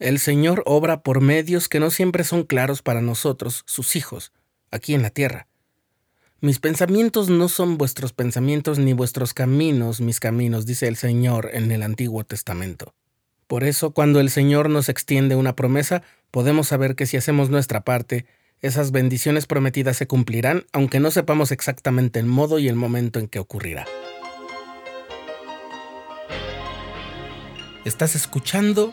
El Señor obra por medios que no siempre son claros para nosotros, sus hijos, aquí en la tierra. Mis pensamientos no son vuestros pensamientos ni vuestros caminos mis caminos, dice el Señor en el Antiguo Testamento. Por eso, cuando el Señor nos extiende una promesa, podemos saber que si hacemos nuestra parte, esas bendiciones prometidas se cumplirán, aunque no sepamos exactamente el modo y el momento en que ocurrirá. Estás escuchando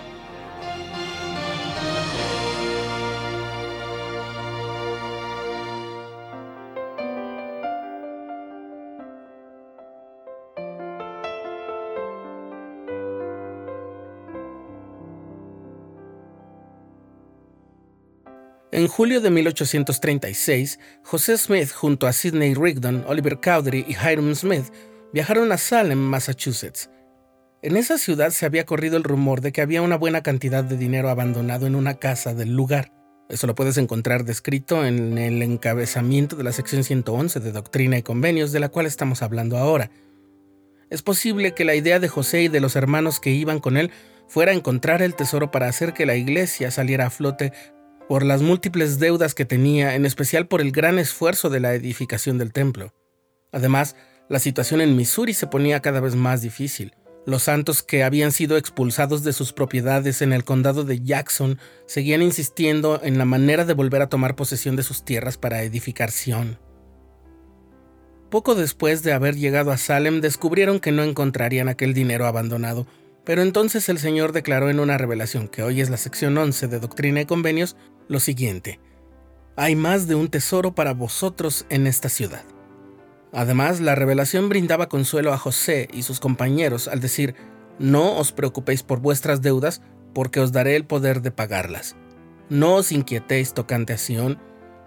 En julio de 1836, José Smith junto a Sidney Rigdon, Oliver Cowdery y Hiram Smith viajaron a Salem, Massachusetts. En esa ciudad se había corrido el rumor de que había una buena cantidad de dinero abandonado en una casa del lugar. Eso lo puedes encontrar descrito en el encabezamiento de la sección 111 de Doctrina y Convenios de la cual estamos hablando ahora. Es posible que la idea de José y de los hermanos que iban con él fuera encontrar el tesoro para hacer que la iglesia saliera a flote por las múltiples deudas que tenía, en especial por el gran esfuerzo de la edificación del templo. Además, la situación en Missouri se ponía cada vez más difícil. Los santos que habían sido expulsados de sus propiedades en el condado de Jackson seguían insistiendo en la manera de volver a tomar posesión de sus tierras para edificar Sion. Poco después de haber llegado a Salem descubrieron que no encontrarían aquel dinero abandonado, pero entonces el Señor declaró en una revelación que hoy es la sección 11 de Doctrina y Convenios lo siguiente, hay más de un tesoro para vosotros en esta ciudad. Además, la revelación brindaba consuelo a José y sus compañeros al decir, no os preocupéis por vuestras deudas, porque os daré el poder de pagarlas. No os inquietéis tocante a Sión,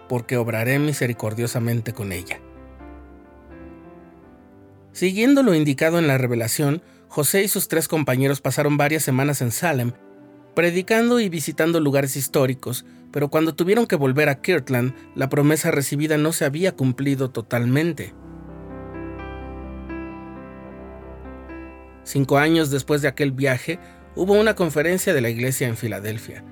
porque obraré misericordiosamente con ella. Siguiendo lo indicado en la revelación, José y sus tres compañeros pasaron varias semanas en Salem, predicando y visitando lugares históricos, pero cuando tuvieron que volver a Kirtland, la promesa recibida no se había cumplido totalmente. Cinco años después de aquel viaje, hubo una conferencia de la iglesia en Filadelfia.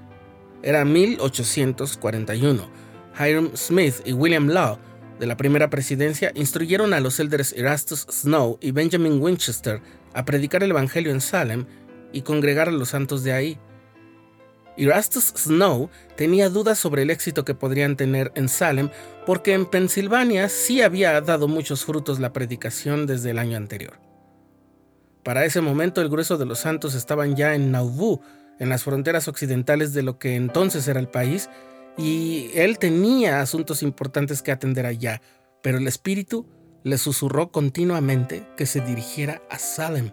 Era 1841. Hiram Smith y William Law, de la primera presidencia, instruyeron a los elders Erastus Snow y Benjamin Winchester a predicar el Evangelio en Salem y congregar a los santos de ahí. Erastus Snow tenía dudas sobre el éxito que podrían tener en Salem porque en Pensilvania sí había dado muchos frutos la predicación desde el año anterior. Para ese momento el grueso de los santos estaban ya en Nauvoo, en las fronteras occidentales de lo que entonces era el país, y él tenía asuntos importantes que atender allá, pero el espíritu le susurró continuamente que se dirigiera a Salem.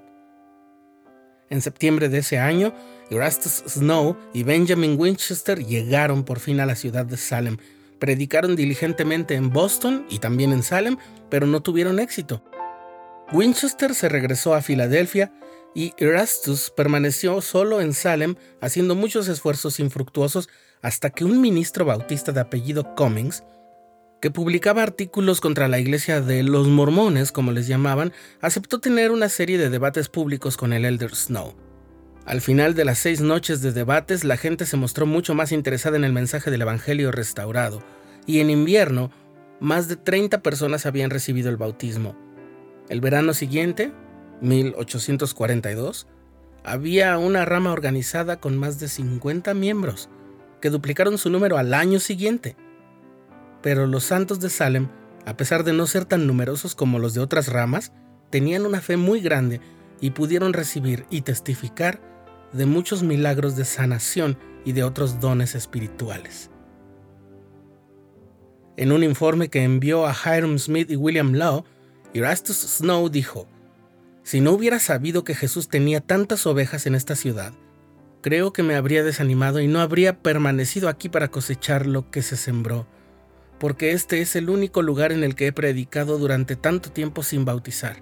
En septiembre de ese año, Erastus Snow y Benjamin Winchester llegaron por fin a la ciudad de Salem. Predicaron diligentemente en Boston y también en Salem, pero no tuvieron éxito. Winchester se regresó a Filadelfia y Erastus permaneció solo en Salem haciendo muchos esfuerzos infructuosos hasta que un ministro bautista de apellido Cummings que publicaba artículos contra la iglesia de los mormones, como les llamaban, aceptó tener una serie de debates públicos con el Elder Snow. Al final de las seis noches de debates, la gente se mostró mucho más interesada en el mensaje del Evangelio restaurado, y en invierno, más de 30 personas habían recibido el bautismo. El verano siguiente, 1842, había una rama organizada con más de 50 miembros, que duplicaron su número al año siguiente. Pero los santos de Salem, a pesar de no ser tan numerosos como los de otras ramas, tenían una fe muy grande y pudieron recibir y testificar de muchos milagros de sanación y de otros dones espirituales. En un informe que envió a Hiram Smith y William Law, Erastus Snow dijo, Si no hubiera sabido que Jesús tenía tantas ovejas en esta ciudad, creo que me habría desanimado y no habría permanecido aquí para cosechar lo que se sembró porque este es el único lugar en el que he predicado durante tanto tiempo sin bautizar.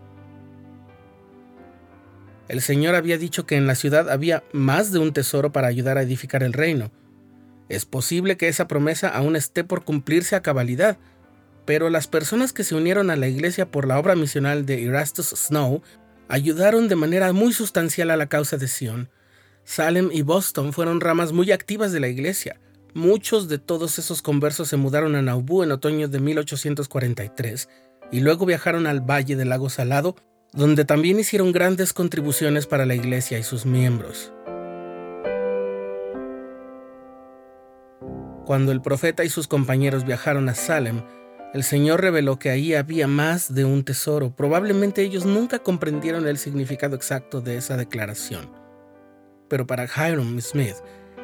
El Señor había dicho que en la ciudad había más de un tesoro para ayudar a edificar el reino, Es posible que esa promesa aún esté por cumplirse a cabalidad, pero las personas que se unieron a la iglesia por la obra misional de Erastus Snow ayudaron de manera muy sustancial a la causa de Sion. Salem y Boston fueron ramas muy activas de la iglesia. Muchos de todos esos conversos se mudaron a Nauvoo en otoño de 1843 y luego viajaron al Valle del Lago Salado, donde también hicieron grandes contribuciones para la iglesia y sus miembros. Cuando el profeta y sus compañeros viajaron a Salem, el Señor reveló que ahí había más de un tesoro. Probablemente ellos nunca comprendieron el significado exacto de esa declaración. Pero para Hiram Smith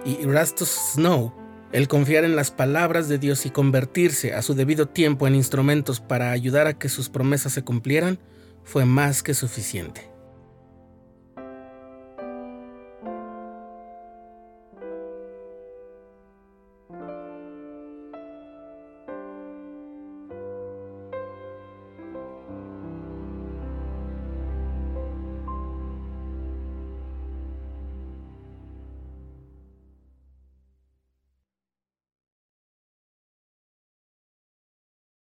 y Erastus Snow, el confiar en las palabras de Dios y convertirse a su debido tiempo en instrumentos para ayudar a que sus promesas se cumplieran fue más que suficiente.